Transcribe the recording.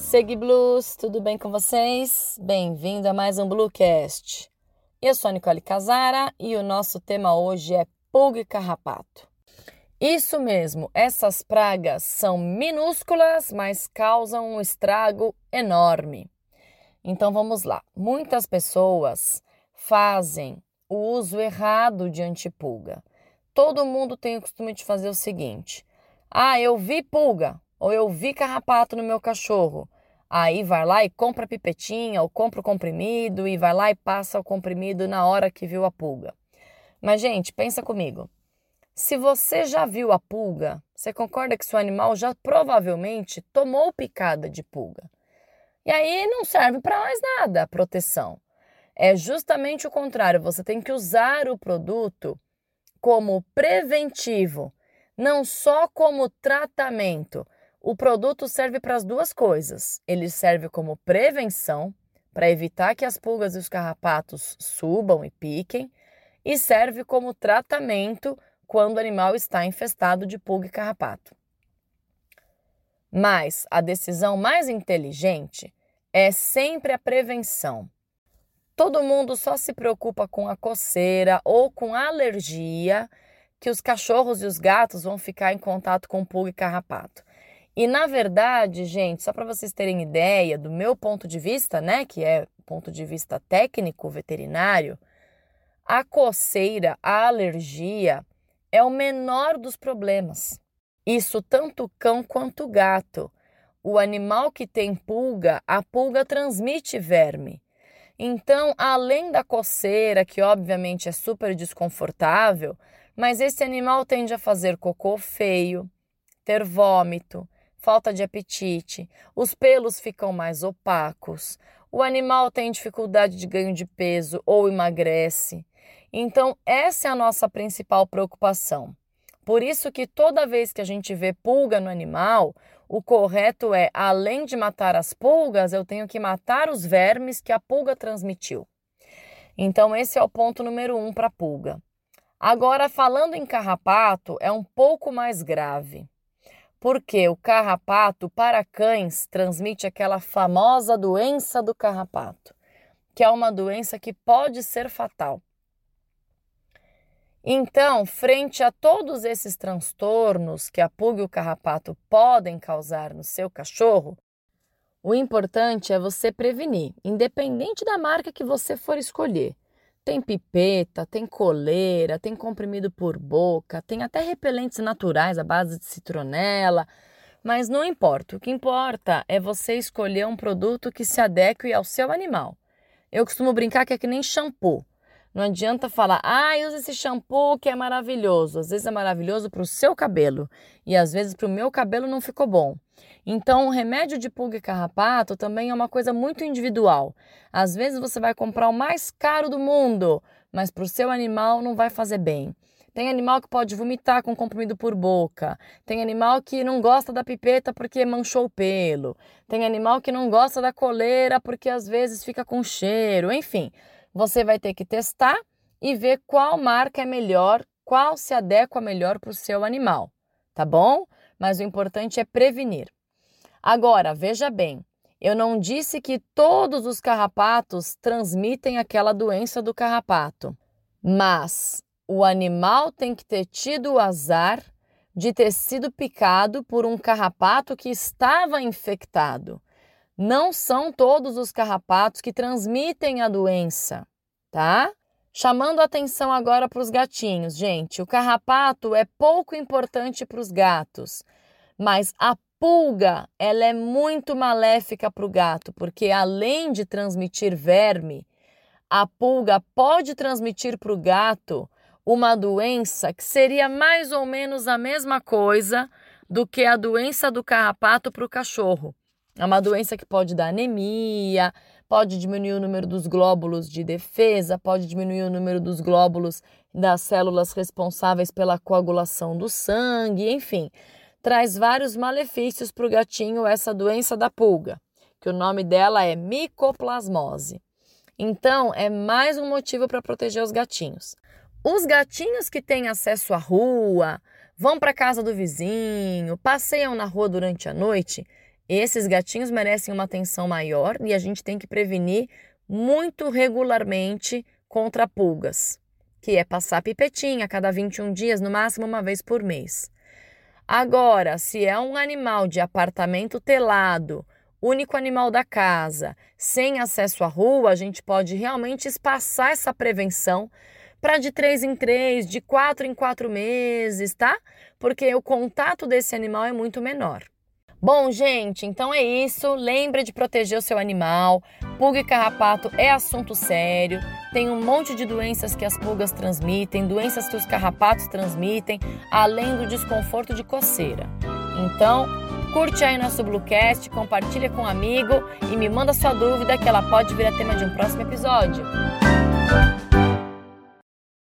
Segui Blues, tudo bem com vocês? Bem-vindo a mais um Bluecast. Eu sou a Nicole Casara e o nosso tema hoje é pulga e carrapato. Isso mesmo, essas pragas são minúsculas, mas causam um estrago enorme. Então vamos lá. Muitas pessoas fazem o uso errado de antipulga. Todo mundo tem o costume de fazer o seguinte: ah, eu vi pulga ou eu vi carrapato no meu cachorro. Aí vai lá e compra pipetinha ou compra o comprimido e vai lá e passa o comprimido na hora que viu a pulga. Mas, gente, pensa comigo. Se você já viu a pulga, você concorda que seu animal já provavelmente tomou picada de pulga. E aí não serve para mais nada a proteção. É justamente o contrário, você tem que usar o produto como preventivo, não só como tratamento. O produto serve para as duas coisas. Ele serve como prevenção, para evitar que as pulgas e os carrapatos subam e piquem, e serve como tratamento quando o animal está infestado de pulga e carrapato. Mas a decisão mais inteligente é sempre a prevenção. Todo mundo só se preocupa com a coceira ou com a alergia que os cachorros e os gatos vão ficar em contato com pulga e carrapato. E na verdade, gente, só para vocês terem ideia do meu ponto de vista, né, que é ponto de vista técnico veterinário, a coceira, a alergia é o menor dos problemas. Isso tanto cão quanto gato. O animal que tem pulga, a pulga transmite verme. Então, além da coceira, que obviamente é super desconfortável, mas esse animal tende a fazer cocô feio, ter vômito, falta de apetite, os pelos ficam mais opacos, o animal tem dificuldade de ganho de peso ou emagrece. Então, essa é a nossa principal preocupação. Por isso que toda vez que a gente vê pulga no animal, o correto é, além de matar as pulgas, eu tenho que matar os vermes que a pulga transmitiu. Então, esse é o ponto número um para a pulga. Agora, falando em carrapato, é um pouco mais grave. Porque o carrapato para cães transmite aquela famosa doença do carrapato, que é uma doença que pode ser fatal. Então, frente a todos esses transtornos que a pulga e o carrapato podem causar no seu cachorro, o importante é você prevenir, independente da marca que você for escolher. Tem pipeta, tem coleira, tem comprimido por boca, tem até repelentes naturais à base de citronela, mas não importa. O que importa é você escolher um produto que se adeque ao seu animal. Eu costumo brincar que é que nem shampoo. Não adianta falar, ah, usa esse shampoo que é maravilhoso. Às vezes é maravilhoso para o seu cabelo e às vezes para o meu cabelo não ficou bom. Então, o remédio de pulga e carrapato também é uma coisa muito individual. Às vezes você vai comprar o mais caro do mundo, mas para o seu animal não vai fazer bem. Tem animal que pode vomitar com comprimido por boca. Tem animal que não gosta da pipeta porque manchou o pelo. Tem animal que não gosta da coleira porque às vezes fica com cheiro. Enfim, você vai ter que testar e ver qual marca é melhor, qual se adequa melhor para o seu animal, tá bom? Mas o importante é prevenir. Agora, veja bem, eu não disse que todos os carrapatos transmitem aquela doença do carrapato, mas o animal tem que ter tido o azar de ter sido picado por um carrapato que estava infectado. Não são todos os carrapatos que transmitem a doença, tá? Chamando atenção agora para os gatinhos, gente. O carrapato é pouco importante para os gatos, mas a pulga ela é muito maléfica para o gato, porque além de transmitir verme, a pulga pode transmitir para o gato uma doença que seria mais ou menos a mesma coisa do que a doença do carrapato para o cachorro. É uma doença que pode dar anemia, pode diminuir o número dos glóbulos de defesa, pode diminuir o número dos glóbulos das células responsáveis pela coagulação do sangue, enfim, traz vários malefícios para o gatinho essa doença da pulga, que o nome dela é micoplasmose. Então, é mais um motivo para proteger os gatinhos. Os gatinhos que têm acesso à rua, vão para casa do vizinho, passeiam na rua durante a noite, Esses gatinhos merecem uma atenção maior e a gente tem que prevenir muito regularmente contra pulgas, que é passar pipetinha a cada 21 dias, no máximo uma vez por mês. Agora, se é um animal de apartamento telado, único animal da casa, sem acesso à rua, a gente pode realmente espaçar essa prevenção para de três em três, de quatro em quatro meses, tá? Porque o contato desse animal é muito menor. Bom, gente, então é isso. Lembre de proteger o seu animal. Pulga e carrapato é assunto sério. Tem um monte de doenças que as pulgas transmitem, doenças que os carrapatos transmitem, além do desconforto de coceira. Então, curte aí nosso Bluecast, compartilha com um amigo e me manda sua dúvida que ela pode vir a tema de um próximo episódio.